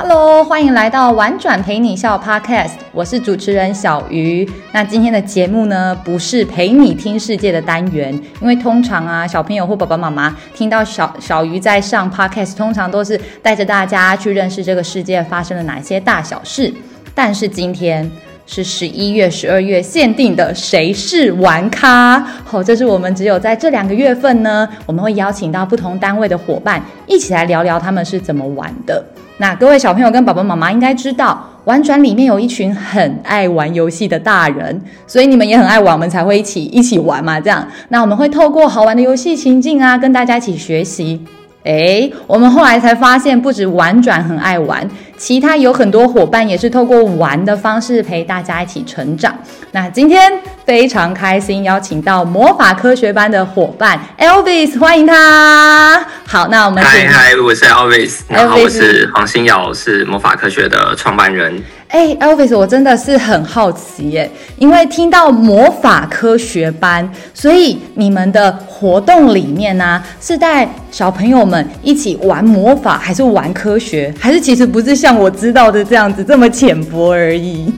Hello，欢迎来到玩转陪你笑 Podcast，我是主持人小鱼。那今天的节目呢，不是陪你听世界的单元，因为通常啊，小朋友或爸爸妈妈听到小小鱼在上 Podcast，通常都是带着大家去认识这个世界发生了哪些大小事。但是今天是十一月、十二月限定的谁是玩咖？好，这是我们只有在这两个月份呢，我们会邀请到不同单位的伙伴一起来聊聊他们是怎么玩的。那各位小朋友跟爸爸妈妈应该知道，玩转里面有一群很爱玩游戏的大人，所以你们也很爱玩，我们才会一起一起玩嘛。这样，那我们会透过好玩的游戏情境啊，跟大家一起学习。诶，我们后来才发现，不止玩转很爱玩，其他有很多伙伴也是透过玩的方式陪大家一起成长。那今天非常开心，邀请到魔法科学班的伙伴 Elvis，欢迎他。好，那我们嗨嗨，我是 Elvis，然后我是黄新瑶，是魔法科学的创办人。哎，Elvis，我真的是很好奇耶，因为听到魔法科学班，所以你们的活动里面呢、是带小朋友们一起玩魔法，还是玩科学，还是其实不是像我知道的这样子这么浅薄而已？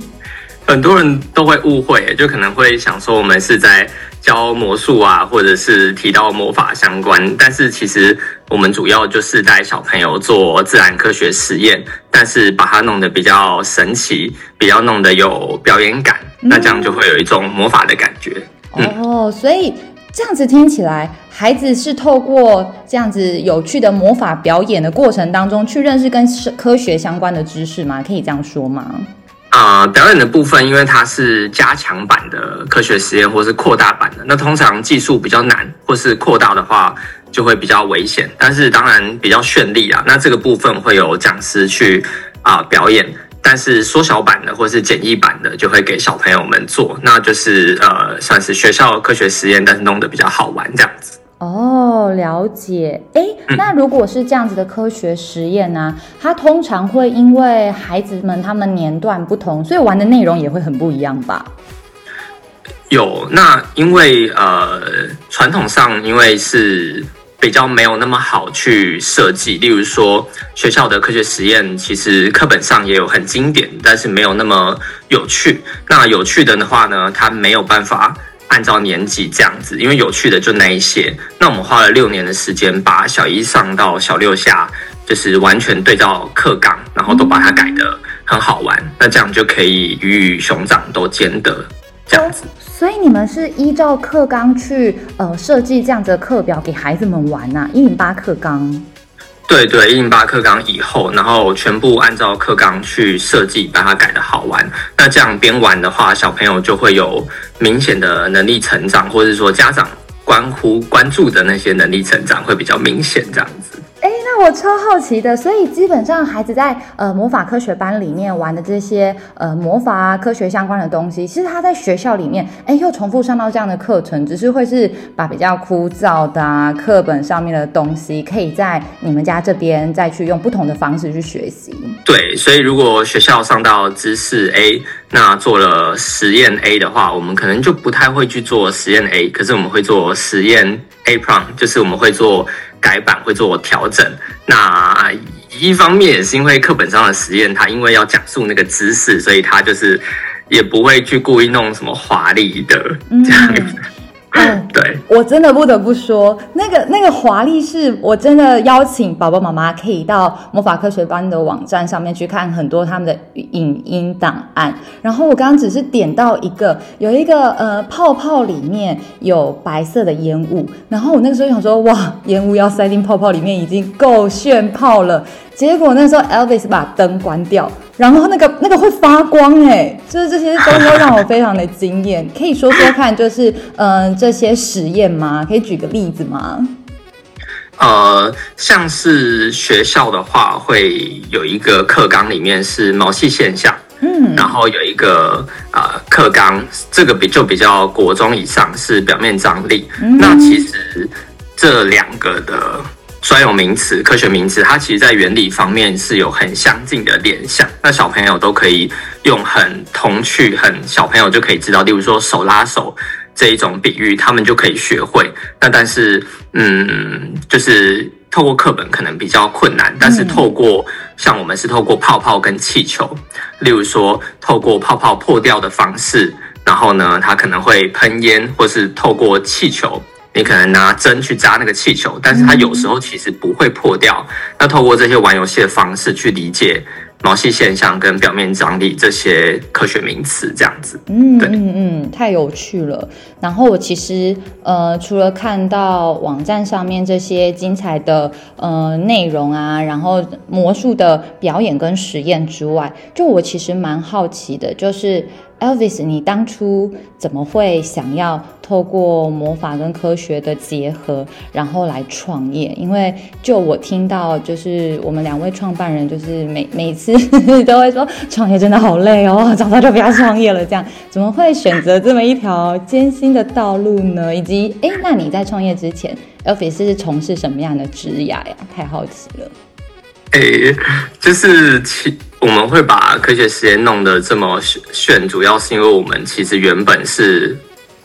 很多人都会误会，就可能会想说我们是在教魔术啊，或者是提到魔法相关，但是其实我们主要就是带小朋友做自然科学实验，但是把它弄得比较神奇，比较弄得有表演感，那这样就会有一种魔法的感觉。嗯、哦，所以这样子听起来，孩子是透过这样子有趣的魔法表演的过程当中，去认识跟科学相关的知识吗？可以这样说吗？啊、呃，表演的部分，因为它是加强版的科学实验，或是扩大版的，那通常技术比较难，或是扩大的话就会比较危险。但是当然比较绚丽啊，那这个部分会有讲师去啊、表演。但是缩小版的或是简易版的，就会给小朋友们做，那就是呃算是学校科学实验，但是弄得比较好玩这样子。哦，了解。哎，那如果是这样子的科学实验呢、啊？它通常会因为孩子们他们年段不同，所以玩的内容也会很不一样吧？有，那因为呃，传统上因为是比较没有那么好去设计，例如说学校的科学实验，其实课本上也有很经典，但是没有那么有趣。那有趣的的话呢，它没有办法。按照年级这样子，因为有趣的就那一些。那我们花了六年的时间，把小一上到小六下，就是完全对照课纲，然后都把它改得很好玩。那这样就可以鱼与熊掌都兼得，这样子。所以你们是依照课纲去呃设计这样子的课表给孩子们玩呐、啊？一零八课纲。对对，一零八课纲以后，然后全部按照课纲去设计，把它改的好玩。那这样边玩的话，小朋友就会有明显的能力成长，或者说家长关乎关注的那些能力成长会比较明显，这样子。哎，那我超好奇的，所以基本上孩子在呃魔法科学班里面玩的这些呃魔法啊科学相关的东西，其实他在学校里面哎又重复上到这样的课程，只是会是把比较枯燥的啊课本上面的东西，可以在你们家这边再去用不同的方式去学习。对，所以如果学校上到知识 A，那做了实验 A 的话，我们可能就不太会去做实验 A，可是我们会做实验 A prime，就是我们会做。改版会做调整，那一方面也是因为课本上的实验，它因为要讲述那个知识，所以它就是也不会去故意弄什么华丽的这样嗯，对，我真的不得不说，那个那个华丽是我真的邀请宝宝妈妈可以到魔法科学班的网站上面去看很多他们的影音档案。然后我刚刚只是点到一个，有一个呃泡泡里面有白色的烟雾，然后我那个时候想说，哇，烟雾要塞进泡泡里面已经够炫泡了。结果那时候 Elvis 把灯关掉，然后那个那个会发光哎，就是这些都都让我非常的惊艳。可以说说看，就是嗯、呃、这些实验吗？可以举个例子吗？呃，像是学校的话，会有一个课纲里面是毛细现象，嗯，然后有一个呃课纲，这个比就比较国中以上是表面张力，嗯、那其实这两个的。专有名词、科学名词，它其实在原理方面是有很相近的联想。那小朋友都可以用很童趣、很小朋友就可以知道，例如说手拉手这一种比喻，他们就可以学会。那但是，嗯，就是透过课本可能比较困难，但是透过像我们是透过泡泡跟气球，例如说透过泡泡破掉的方式，然后呢，它可能会喷烟，或是透过气球，你可能拿针去扎那个气球，但是它有时候其实不会破掉。那透过这些玩游戏的方式去理解。毛细现象跟表面张力这些科学名词，这样子，嗯嗯嗯，太有趣了。然后我其实呃，除了看到网站上面这些精彩的呃内容啊，然后魔术的表演跟实验之外，就我其实蛮好奇的，就是 Elvis，你当初怎么会想要透过魔法跟科学的结合，然后来创业？因为就我听到，就是我们两位创办人，就是每每次 都会说，创业真的好累哦，早早就不要创业了。这样怎么会选择这么一条艰辛的道路呢？以及，哎，那你在创业之前，Elvis 是从事什么样的职业呀？太好奇了。哎，就是其。我们会把科学实验弄得这么炫，主要是因为我们其实原本是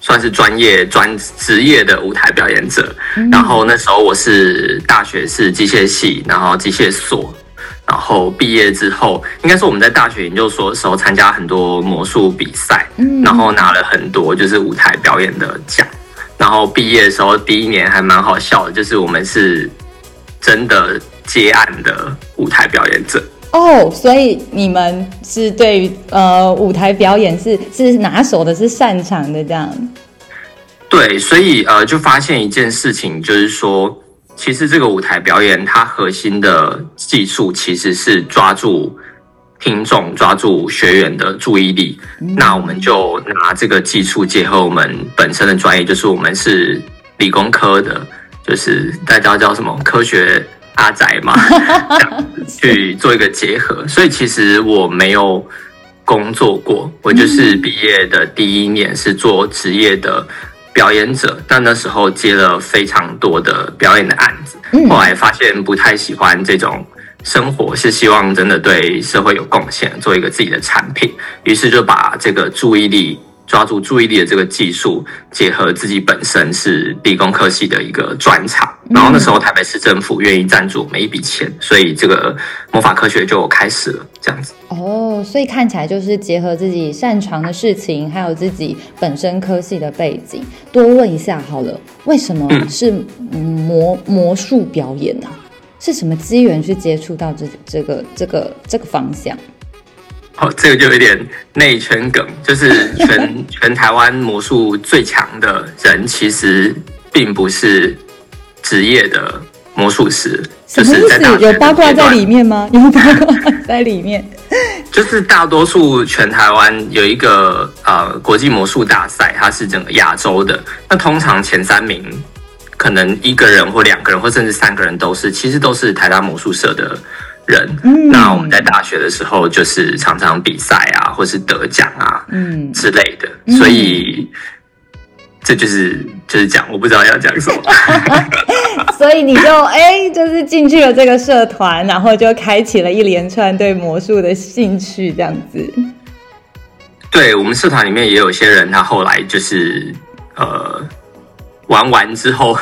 算是专业专职业的舞台表演者。然后那时候我是大学是机械系，然后机械所，然后毕业之后，应该是我们在大学研究所的时候参加很多魔术比赛，然后拿了很多就是舞台表演的奖。然后毕业的时候第一年还蛮好笑的，就是我们是真的接案的舞台表演者。哦，所以你们是对于呃舞台表演是是拿手的，是擅长的这样。对，所以呃就发现一件事情，就是说，其实这个舞台表演它核心的技术其实是抓住听众、抓住学员的注意力。嗯。那我们就拿这个技术结合我们本身的专业，就是我们是理工科的，就是大家叫什么科学。阿宅嘛，这样子去做一个结合，所以其实我没有工作过，我就是毕业的第一年是做职业的表演者，但那时候接了非常多的表演的案子，后来发现不太喜欢这种生活，是希望真的对社会有贡献，做一个自己的产品，于是就把这个注意力。抓住注意力的这个技术，结合自己本身是理工科系的一个专长，然后那时候台北市政府愿意赞助我们一笔钱，所以这个魔法科学就开始了，这样子。哦，所以看起来就是结合自己擅长的事情，还有自己本身科系的背景。多问一下好了，为什么是魔魔术表演呢？是什么机缘去接触到这这个这个这个方向？哦，这个就有点内圈梗，就是全 全台湾魔术最强的人，其实并不是职业的魔术师，就是在大有八卦在里面吗？有八卦在里面，就是大多数全台湾有一个呃国际魔术大赛，它是整个亚洲的，那通常前三名可能一个人或两个人或甚至三个人都是，其实都是台大魔术社的。人，那我们在大学的时候就是常常比赛啊，或是得奖啊，嗯之类的，所以这就是就是讲，我不知道要讲什么，所以你就哎，就是进去了这个社团，然后就开启了一连串对魔术的兴趣，这样子。对，我们社团里面也有些人，他后来就是呃玩完之后。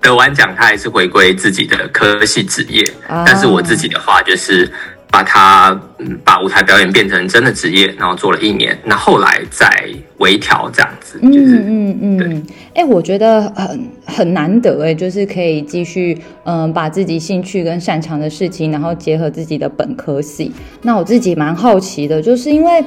得完奖，他还是回归自己的科系职业。Oh. 但是我自己的话，就是把他把舞台表演变成真的职业，然后做了一年。那后来再微调这样子，就是嗯嗯嗯。哎、欸，我觉得很很难得哎，就是可以继续嗯、呃，把自己兴趣跟擅长的事情，然后结合自己的本科系。那我自己蛮好奇的，就是因为。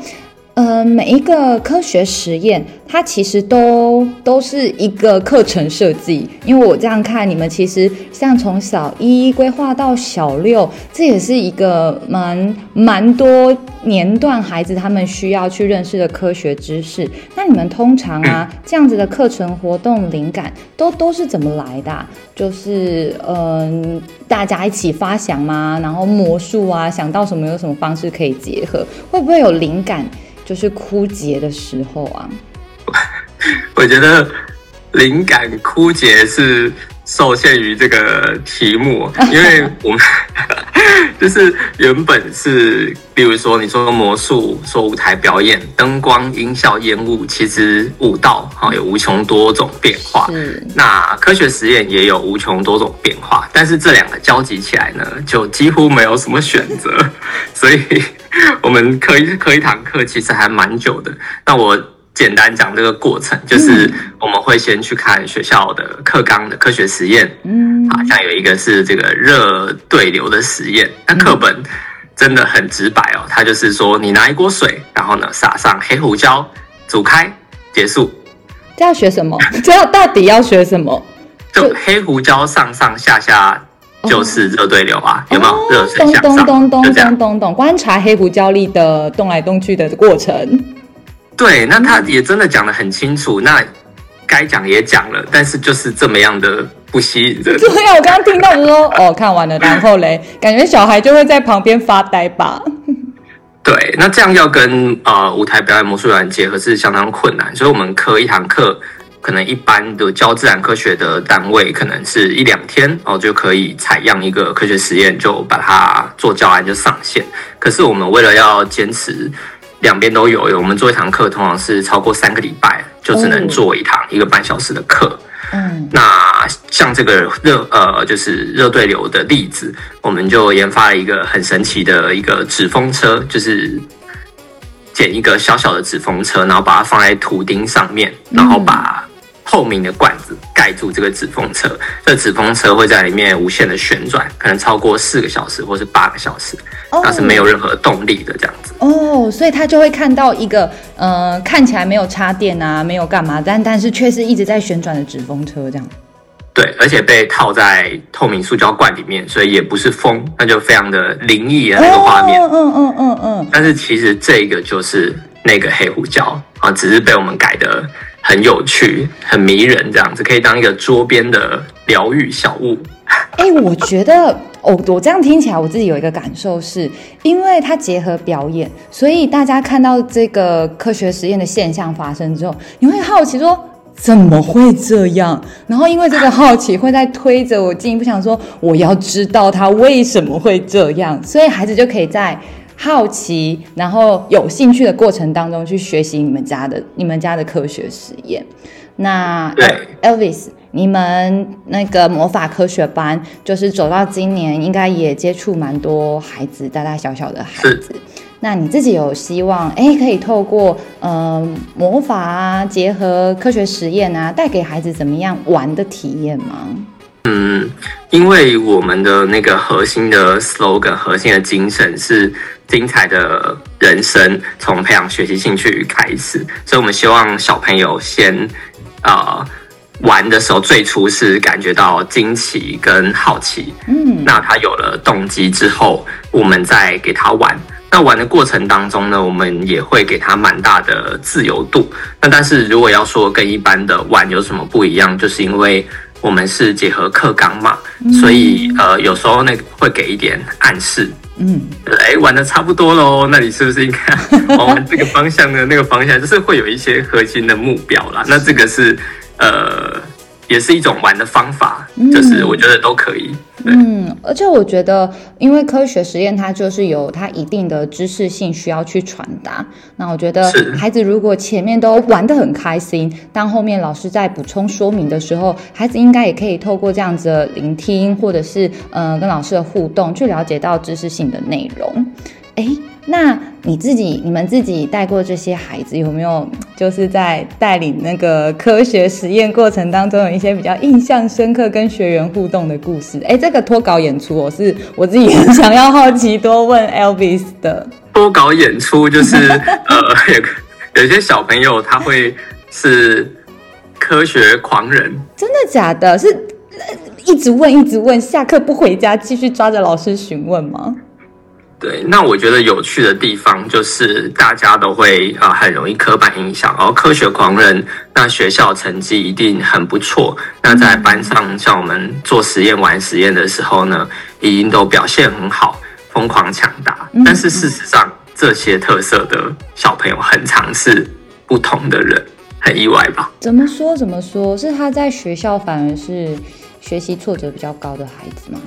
呃，每一个科学实验，它其实都都是一个课程设计。因为我这样看，你们其实像从小一规划到小六，这也是一个蛮蛮多年段孩子他们需要去认识的科学知识。那你们通常啊，这样子的课程活动灵感都都是怎么来的啊？就是嗯，呃，大家一起发想吗？然后魔术啊，想到什么有什么方式可以结合？会不会有灵感？就是枯竭的时候啊，我觉得灵感枯竭是受限于这个题目，因为我们 就是原本是，比如说你说魔术、说舞台表演、灯光、音效、烟雾，其实舞蹈哈有无穷多种变化。是那科学实验也有无穷多种变化，但是这两个交集起来呢，就几乎没有什么选择。所以 我们课一课一堂课其实还蛮久的。那我。简单讲这个过程，就是我们会先去看学校的课纲的科学实验，嗯，好像有一个是这个热对流的实验，那课本真的很直白哦，它就是说你拿一锅水，然后呢撒上黑胡椒，煮开，结束。这要学什么？这要到底要学什么？就黑胡椒上上下下就是热对流啊，哦、有没有？热水向上，咚咚咚咚咚咚，观察黑胡椒粒的动来动去的过程。对，那他也真的讲的很清楚，那该讲也讲了，但是就是这么样的不吸引人。对啊，我刚刚听到就说，哦，看完了，然后嘞，感觉小孩就会在旁边发呆吧。对，那这样要跟呃舞台表演魔术表演结合是相当困难，所以我们课一堂课，可能一般的教自然科学的单位，可能是一两天哦就可以采样一个科学实验，就把它做教案就上线。可是我们为了要坚持。两边都有，我们做一堂课，通常是超过三个礼拜，就只能做一堂一个半小时的课。嗯，那像这个热呃，就是热对流的例子，我们就研发了一个很神奇的一个纸风车，就是剪一个小小的纸风车，然后把它放在图钉上面，然后把。透明的罐子盖住这个纸风车，这纸风车会在里面无限的旋转，可能超过四个小时或是八个小时，那、oh. 是没有任何动力的这样子。哦，oh, 所以他就会看到一个呃看起来没有插电啊，没有干嘛，但但是却是一直在旋转的纸风车这样。对，而且被套在透明塑胶罐里面，所以也不是风，那就非常的灵异的那个画面。嗯嗯嗯嗯。但是其实这个就是那个黑胡椒啊，只是被我们改的。很有趣，很迷人，这样子可以当一个桌边的疗愈小物。哎、我觉得，哦，我这样听起来，我自己有一个感受是，因为它结合表演，所以大家看到这个科学实验的现象发生之后，你会好奇说，怎么会这样？然后因为这个好奇会在推着我进一步想说，我要知道它为什么会这样，所以孩子就可以在。好奇，然后有兴趣的过程当中去学习你们家的你们家的科学实验。那，Elvis，你们那个魔法科学班，就是走到今年，应该也接触蛮多孩子，大大小小的孩子。是那你自己有希望，哎，可以透过嗯、呃、魔法啊，结合科学实验啊，带给孩子怎么样玩的体验吗？嗯，因为我们的那个核心的 slogan，核心的精神是。精彩的人生从培养学习兴趣开始，所以我们希望小朋友先呃玩的时候，最初是感觉到惊奇跟好奇，嗯，那他有了动机之后，我们再给他玩。那玩的过程当中呢，我们也会给他蛮大的自由度。那但是如果要说跟一般的玩有什么不一样，就是因为我们是结合课纲嘛，所以呃有时候那个会给一点暗示。嗯，哎，玩的差不多喽，那你是不是应该 往玩这个方向的？那个方向就是会有一些核心的目标啦。那这个是呃，也是一种玩的方法，就是我觉得都可以。嗯，而且我觉得，因为科学实验它就是有它一定的知识性需要去传达。那我觉得孩子如果前面都玩得很开心，当后面老师在补充说明的时候，孩子应该也可以透过这样子的聆听，或者是呃跟老师的互动，去了解到知识性的内容。哎，那你自己、你们自己带过这些孩子，有没有就是在带领那个科学实验过程当中，有一些比较印象深刻跟学员互动的故事？哎，这个脱稿演出，我是我自己很 想要好奇多问 Elvis 的。脱稿演出就是 呃，有有些小朋友他会是科学狂人，真的假的？是一直问一直问，下课不回家，继续抓着老师询问吗？对，那我觉得有趣的地方就是大家都会啊、呃、很容易刻板印象，然后科学狂人，那学校成绩一定很不错。那在班上像我们做实验玩实验的时候呢，一定都表现很好，疯狂抢答。但是事实上，这些特色的小朋友很常是不同的人，很意外吧？怎么说？怎么说？是他在学校反而是学习挫折比较高的孩子吗？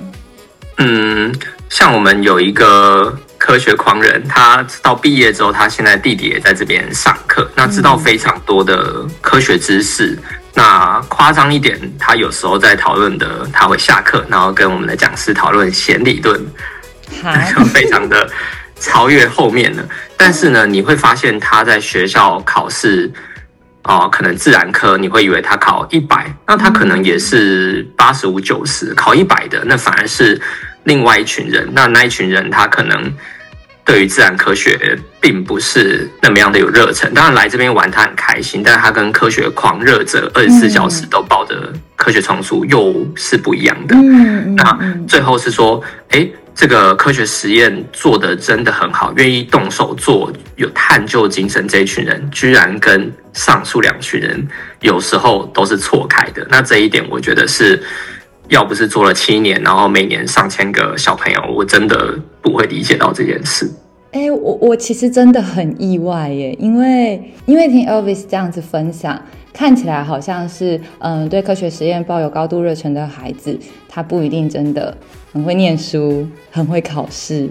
嗯，像我们有一个科学狂人，他到毕业之后，他现在弟弟也在这边上课，那知道非常多的科学知识。嗯、那夸张一点，他有时候在讨论的，他会下课，然后跟我们的讲师讨论弦理论，就 非常的超越后面了。但是呢，你会发现他在学校考试。哦，可能自然科你会以为他考一百，那他可能也是八十五九十，考一百的那反而是另外一群人。那那一群人他可能对于自然科学并不是那么样的有热忱。当然来这边玩他很开心，但是他跟科学狂热者二十四小时都抱着科学丛书又是不一样的。那最后是说，诶这个科学实验做得真的很好，愿意动手做，有探究精神，这一群人居然跟上述两群人有时候都是错开的。那这一点，我觉得是要不是做了七年，然后每年上千个小朋友，我真的不会理解到这件事。哎，我我其实真的很意外耶，因为因为听 Elvis 这样子分享，看起来好像是嗯，对科学实验抱有高度热忱的孩子，他不一定真的。很会念书，很会考试。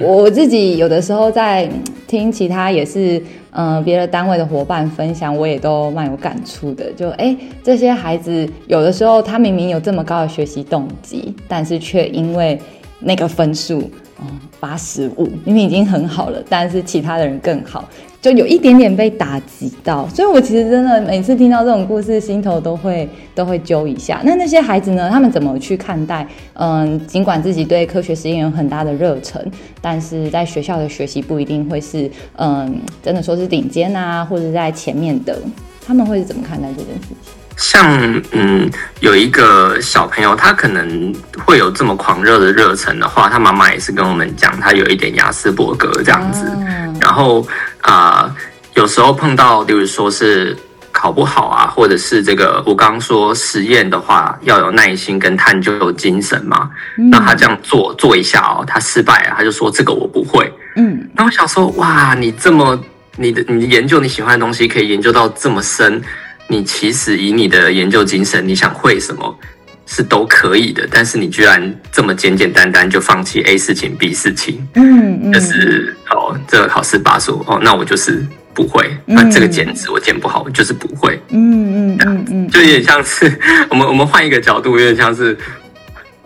我我自己有的时候在听其他也是嗯别的单位的伙伴分享，我也都蛮有感触的。就哎，这些孩子有的时候他明明有这么高的学习动机，但是却因为那个分数，嗯，八十五，明明已经很好了，但是其他的人更好。就有一点点被打击到，所以我其实真的每次听到这种故事，心头都会都会揪一下。那那些孩子呢？他们怎么去看待？嗯，尽管自己对科学实验有很大的热忱，但是在学校的学习不一定会是嗯，真的说是顶尖啊，或者在前面的。他们会是怎么看待这件事情？像嗯，有一个小朋友，他可能会有这么狂热的热忱的话，他妈妈也是跟我们讲，他有一点亚斯伯格这样子。啊、然后啊、呃，有时候碰到，例如说是考不好啊，或者是这个我刚刚说实验的话，要有耐心跟探究精神嘛。嗯、那他这样做做一下哦，他失败了，他就说这个我不会。嗯，那我想说，哇，你这么你的你的研究你喜欢的东西，可以研究到这么深。你其实以你的研究精神，你想会什么是都可以的，但是你居然这么简简单单就放弃 A 事情 B 事情，嗯嗯，就是哦，这个考试八十五哦，那我就是不会，那这个剪纸我剪不好，我就是不会，嗯嗯嗯嗯，就有点像是 我们我们换一个角度，有点像是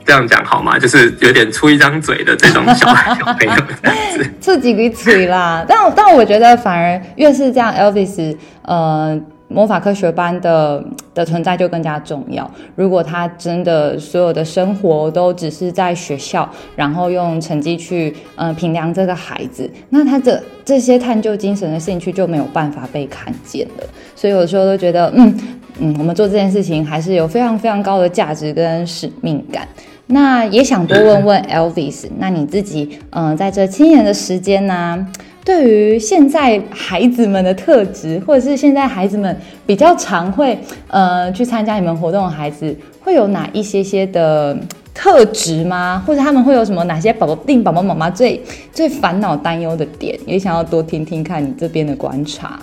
这样讲好吗？就是有点出一张嘴的这种小小朋友这样子，出几个嘴啦。但但我觉得反而越是这样，Elvis，呃。魔法科学班的的存在就更加重要。如果他真的所有的生活都只是在学校，然后用成绩去呃评量这个孩子，那他的这些探究精神的兴趣就没有办法被看见了。所以有时候都觉得，嗯嗯，我们做这件事情还是有非常非常高的价值跟使命感。那也想多问问 Elvis，那你自己嗯、在这七年的时间呢、对于现在孩子们的特质，或者是现在孩子们比较常会呃去参加你们活动的孩子，会有哪一些些的特质吗？或者他们会有什么哪些宝宝令宝宝妈妈最最烦恼担忧的点？也想要多听听看你这边的观察。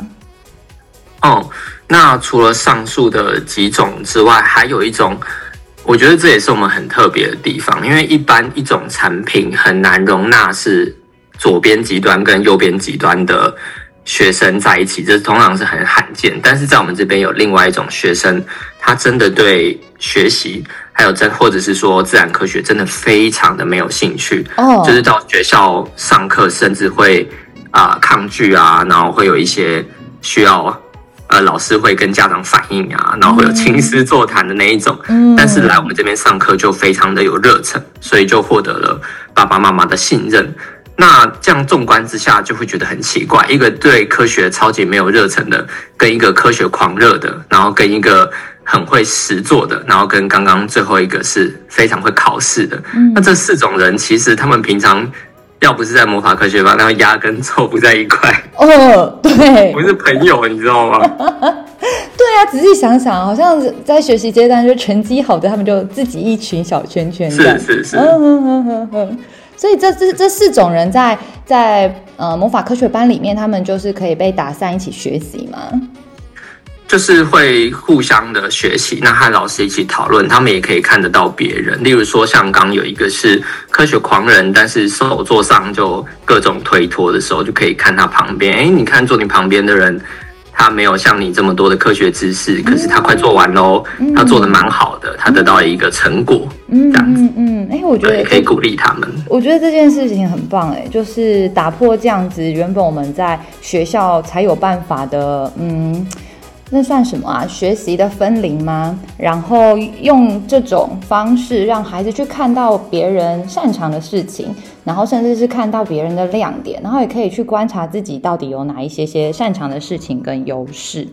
哦，那除了上述的几种之外，还有一种，我觉得这也是我们很特别的地方，因为一般一种产品很难容纳是。左边极端跟右边极端的学生在一起，这通常是很罕见。但是在我们这边有另外一种学生，他真的对学习，还有真或者是说自然科学，真的非常的没有兴趣。哦，就是到学校上课，甚至会啊、呃、抗拒啊，然后会有一些需要呃老师会跟家长反映啊，然后会有亲师座谈的那一种。嗯，但是来我们这边上课就非常的有热忱，所以就获得了爸爸妈妈的信任。那这样纵观之下，就会觉得很奇怪：一个对科学超级没有热忱的，跟一个科学狂热的，然后跟一个很会实做的，然后跟刚刚最后一个是非常会考试的。嗯、那这四种人，其实他们平常要不是在魔法科学班，他们压根凑不在一块。哦，对，不是朋友，你知道吗？对啊，仔细想想，好像在学习阶段就成绩好的，他们就自己一群小圈圈。是是是。嗯嗯嗯嗯所以这这这四种人在在呃魔法科学班里面，他们就是可以被打散一起学习吗？就是会互相的学习，那和老师一起讨论，他们也可以看得到别人。例如说，像刚有一个是科学狂人，但是手作上就各种推脱的时候，就可以看他旁边。哎，你看坐你旁边的人，他没有像你这么多的科学知识，可是他快做完喽，他做的蛮好的，他得到了一个成果，这样子。嗯，哎，我觉得可以鼓励他们。我觉得这件事情很棒，哎，就是打破这样子原本我们在学校才有办法的，嗯。那算什么啊？学习的分龄吗？然后用这种方式让孩子去看到别人擅长的事情，然后甚至是看到别人的亮点，然后也可以去观察自己到底有哪一些些擅长的事情跟优势。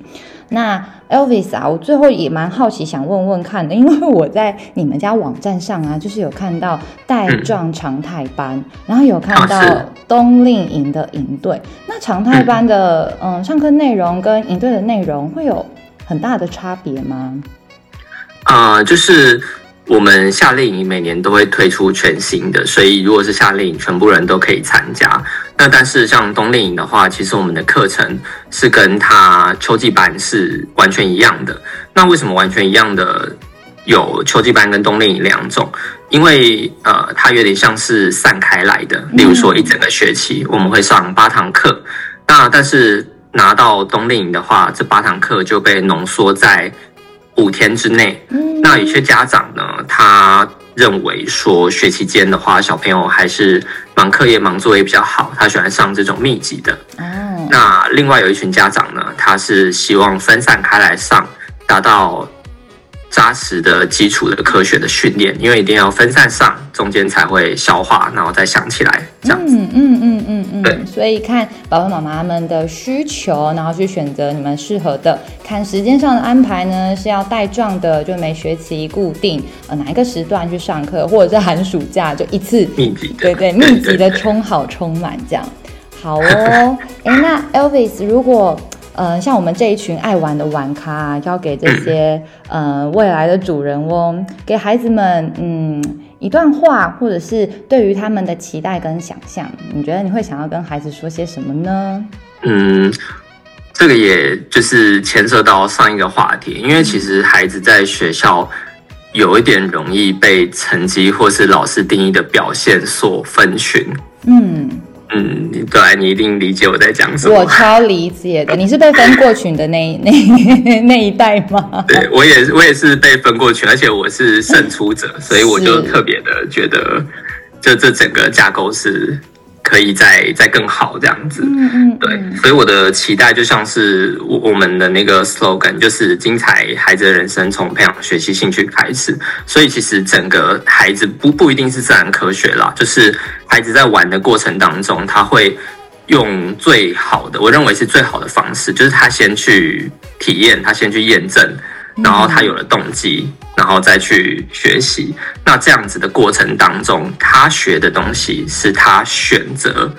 那 Elvis 啊，我最后也蛮好奇，想问问看的，因为我在你们家网站上啊，就是有看到带状常态班，嗯、然后有看到冬令营的营队。那常态班的嗯，嗯上课内容跟营队的内容会有很大的差别吗？啊、呃，就是。我们夏令营每年都会推出全新的，所以如果是夏令营，全部人都可以参加。那但是像冬令营的话，其实我们的课程是跟它秋季班是完全一样的。那为什么完全一样的？有秋季班跟冬令营两种，因为呃，它有点像是散开来的。例如说，一整个学期我们会上八堂课，那但是拿到冬令营的话，这八堂课就被浓缩在。五天之内，那有些家长呢，他认为说学期间的话，小朋友还是忙课业、忙作业比较好，他喜欢上这种密集的。哦。那另外有一群家长呢，他是希望分散开来上，达到。扎实的基础的科学的训练，因为一定要分散上，中间才会消化，然后再想起来，这样子。嗯嗯嗯嗯嗯。对，所以看爸爸妈妈们的需求，然后去选择你们适合的。看时间上的安排呢，是要带状的，就每学期固定呃哪一个时段去上课，或者是寒暑假就一次密集的，对对，密集的充好充满这样。好哦，哎，那 Elvis 如果。呃，像我们这一群爱玩的玩咖啊，交给这些呃未来的主人翁，给孩子们嗯一段话，或者是对于他们的期待跟想象，你觉得你会想要跟孩子说些什么呢？嗯，这个也就是牵涉到上一个话题，因为其实孩子在学校有一点容易被成绩或是老师定义的表现所分群。嗯。嗯，对，你一定理解我在讲什么。我超理解的，你是被分过群的那 那那一代吗？对，我也我也是被分过群，而且我是胜出者，所以我就特别的觉得，就这整个架构是。可以再再更好这样子，嗯嗯，对，所以我的期待就像是我我们的那个 slogan，就是精彩孩子的人生从培养学习兴趣开始。所以其实整个孩子不不一定是自然科学啦，就是孩子在玩的过程当中，他会用最好的，我认为是最好的方式，就是他先去体验，他先去验证。然后他有了动机，然后再去学习。那这样子的过程当中，他学的东西是他选择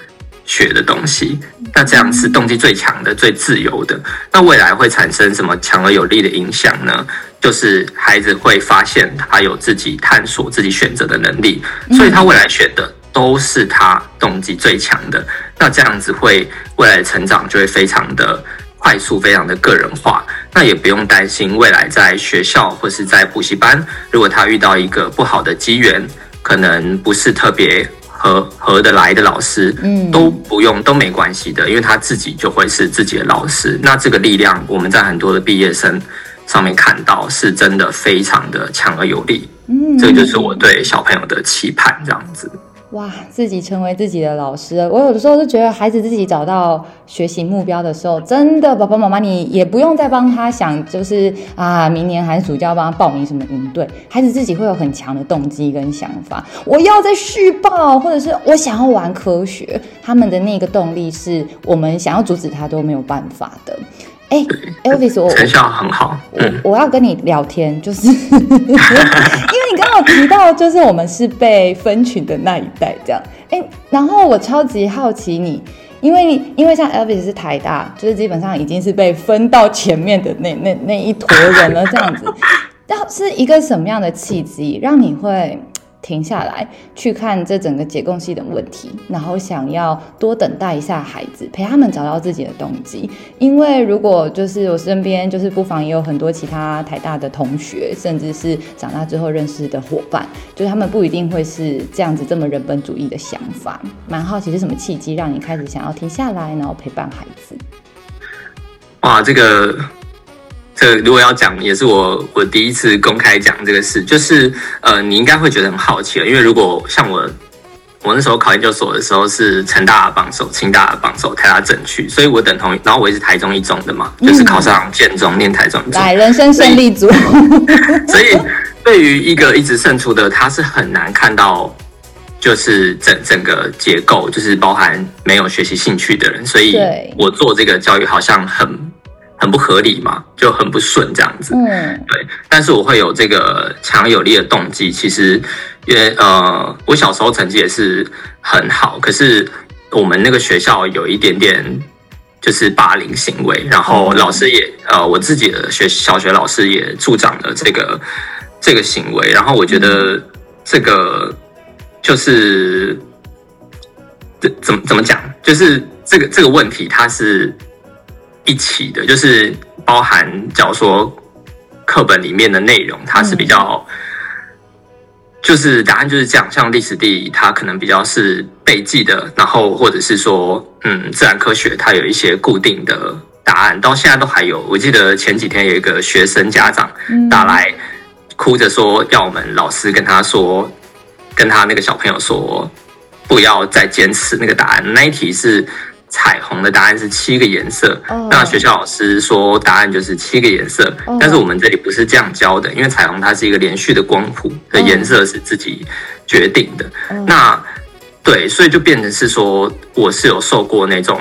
学的东西。那这样是动机最强的、最自由的。那未来会产生什么强而有力的影响呢？就是孩子会发现他有自己探索、自己选择的能力，所以他未来选的都是他动机最强的。那这样子会未来的成长就会非常的快速，非常的个人化。那也不用担心未来在学校或是在补习班，如果他遇到一个不好的机缘，可能不是特别合合得来的老师，嗯，都不用都没关系的，因为他自己就会是自己的老师。那这个力量，我们在很多的毕业生上面看到，是真的非常的强而有力。嗯，这个就是我对小朋友的期盼，这样子。哇，自己成为自己的老师，我有的时候就觉得孩子自己找到学习目标的时候，真的爸爸妈妈你也不用再帮他想，就是啊，明年寒暑假要帮他报名什么营队，孩子自己会有很强的动机跟想法，我要再续报，或者是我想要玩科学，他们的那个动力是我们想要阻止他都没有办法的。哎，Elvis，我成效很好。嗯、我我要跟你聊天，就是 提到，就是我们是被分群的那一代，这样。哎，然后我超级好奇你，因为因为像 Elvis 是台大，就是基本上已经是被分到前面的那那那一坨人了，这样子。那是一个什么样的契机，让你会停下来去看这整个解构系的问题，然后想要多等待一下孩子，陪他们找到自己的动机。因为如果就是我身边就是不妨也有很多其他台大的同学，甚至是长大之后认识的伙伴，就是他们不一定会是这样子这么人本主义的想法。蛮好奇是什么契机让你开始想要停下来，然后陪伴孩子？哇，这个。这如果要讲，也是我我第一次公开讲这个事，就是呃，你应该会觉得很好奇了，因为如果像我，我那时候考研究所的时候是成大的榜首、清大的榜首、台大政区，所以我等同，然后我也是台中一中的嘛，就是考上建中，念台中一中，来人生胜利组。所以对于一个一直胜出的，他是很难看到，就是整整个结构，就是包含没有学习兴趣的人，所以我做这个教育好像很。很不合理嘛，就很不顺这样子。嗯，对。但是我会有这个强有力的动机，其实因为呃，我小时候成绩也是很好，可是我们那个学校有一点点就是霸凌行为，然后老师也呃，我自己的学小学老师也助长了这个这个行为，然后我觉得这个就是这怎么怎么讲，就是这个这个问题它是。一起的，就是包含，假如说课本里面的内容，它是比较，就是答案就是这样。像历史地理，它可能比较是背记的，然后或者是说，嗯，自然科学它有一些固定的答案，到现在都还有。我记得前几天有一个学生家长打来，哭着说要我们老师跟他说，跟他那个小朋友说，不要再坚持那个答案。那一题是。彩虹的答案是七个颜色，oh. 那学校老师说答案就是七个颜色，oh. 但是我们这里不是这样教的，因为彩虹它是一个连续的光谱，的颜色是自己决定的。Oh. 那对，所以就变成是说，我是有受过那种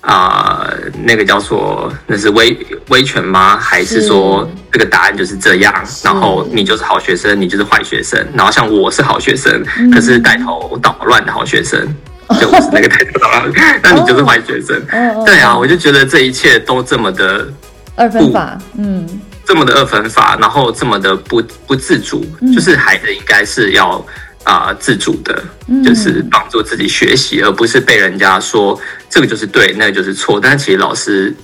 啊、呃，那个叫做那是威威权吗？还是说这个答案就是这样？然后你就是好学生，你就是坏学生。然后像我是好学生，可是带头捣乱的好学生。就不是那个态度了，那你就是坏学生。Oh, 对啊，我就觉得这一切都这么的二分法，嗯，这么的二分法，然后这么的不不自主，嗯、就是孩子应该是要啊、呃、自主的，就是帮助自己学习，而不是被人家说这个就是对，那个就是错。但是其实老师。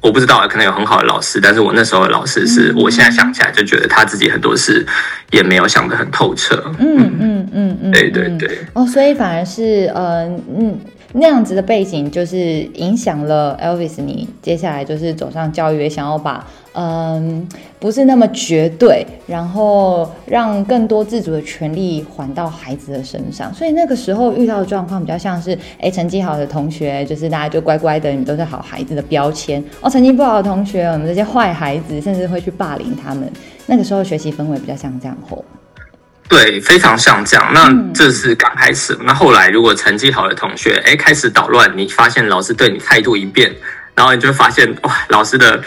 我不知道，可能有很好的老师，但是我那时候的老师是，我现在想起来就觉得他自己很多事也没有想得很透彻。嗯嗯嗯嗯，对对对。哦，所以反而是呃嗯。那样子的背景就是影响了 Elvis，你接下来就是走上教育，也想要把嗯不是那么绝对，然后让更多自主的权利还到孩子的身上。所以那个时候遇到的状况比较像是，哎，成绩好的同学就是大家就乖乖的，你们都是好孩子的标签哦。成绩不好的同学，我们这些坏孩子，甚至会去霸凌他们。那个时候学习氛围比较像这样吼。对，非常像这样。那这是刚开始。嗯、那后来，如果成绩好的同学，哎，开始捣乱，你发现老师对你态度一变，然后你就发现，哇，老师的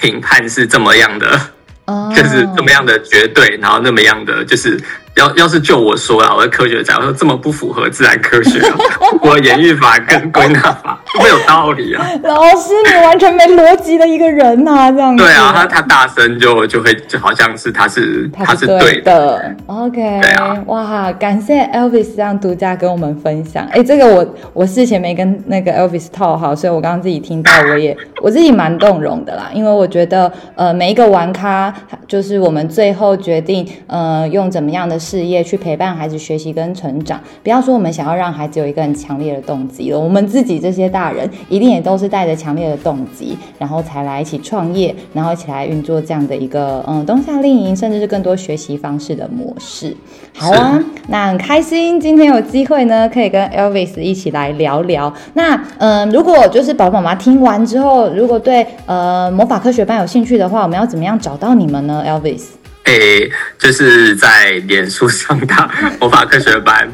评判是这么样的，哦、就是这么样的绝对，然后那么样的就是。要要是就我说啊，我的科学家我说这么不符合自然科学，啊，我演绎法跟归纳法没有道理啊！老师，你完全没逻辑的一个人呐，啊，这样子。对啊，他他大声就就会就好像是他是他是对的。OK，对啊，哇，感谢 Elvis 这样独家跟我们分享。哎，这个我我事前没跟那个 Elvis 套好，所以我刚刚自己听到，我也我自己蛮动容的啦，因为我觉得呃每一个玩咖，就是我们最后决定呃用怎么样的。事业去陪伴孩子学习跟成长，不要说我们想要让孩子有一个很强烈的动机了，我们自己这些大人一定也都是带着强烈的动机，然后才来一起创业，然后一起来运作这样的一个嗯冬夏令营，甚至是更多学习方式的模式。好啊，那很开心今天有机会呢，可以跟 Elvis 一起来聊聊。那嗯，如果就是宝宝妈妈听完之后，如果对呃魔法科学班有兴趣的话，我们要怎么样找到你们呢，Elvis？诶，就是在脸书上打 魔法科学班，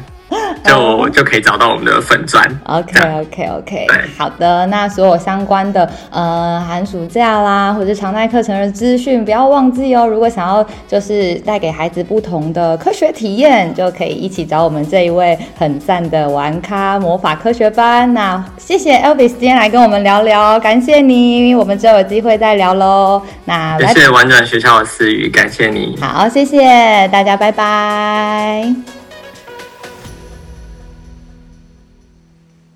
就就可以找到我们的粉钻。OK OK OK，好的，那所有相关的呃寒暑假啦，或者常态课程的资讯，不要忘记哦。如果想要就是带给孩子不同的科学体验，就可以一起找我们这一位很赞的玩咖魔法科学班。那谢谢 Elvis 今天来跟我们聊聊，感谢你，我们之后有机会再聊喽。那谢谢玩转学校的思雨，感谢你。好，谢谢大家，拜拜。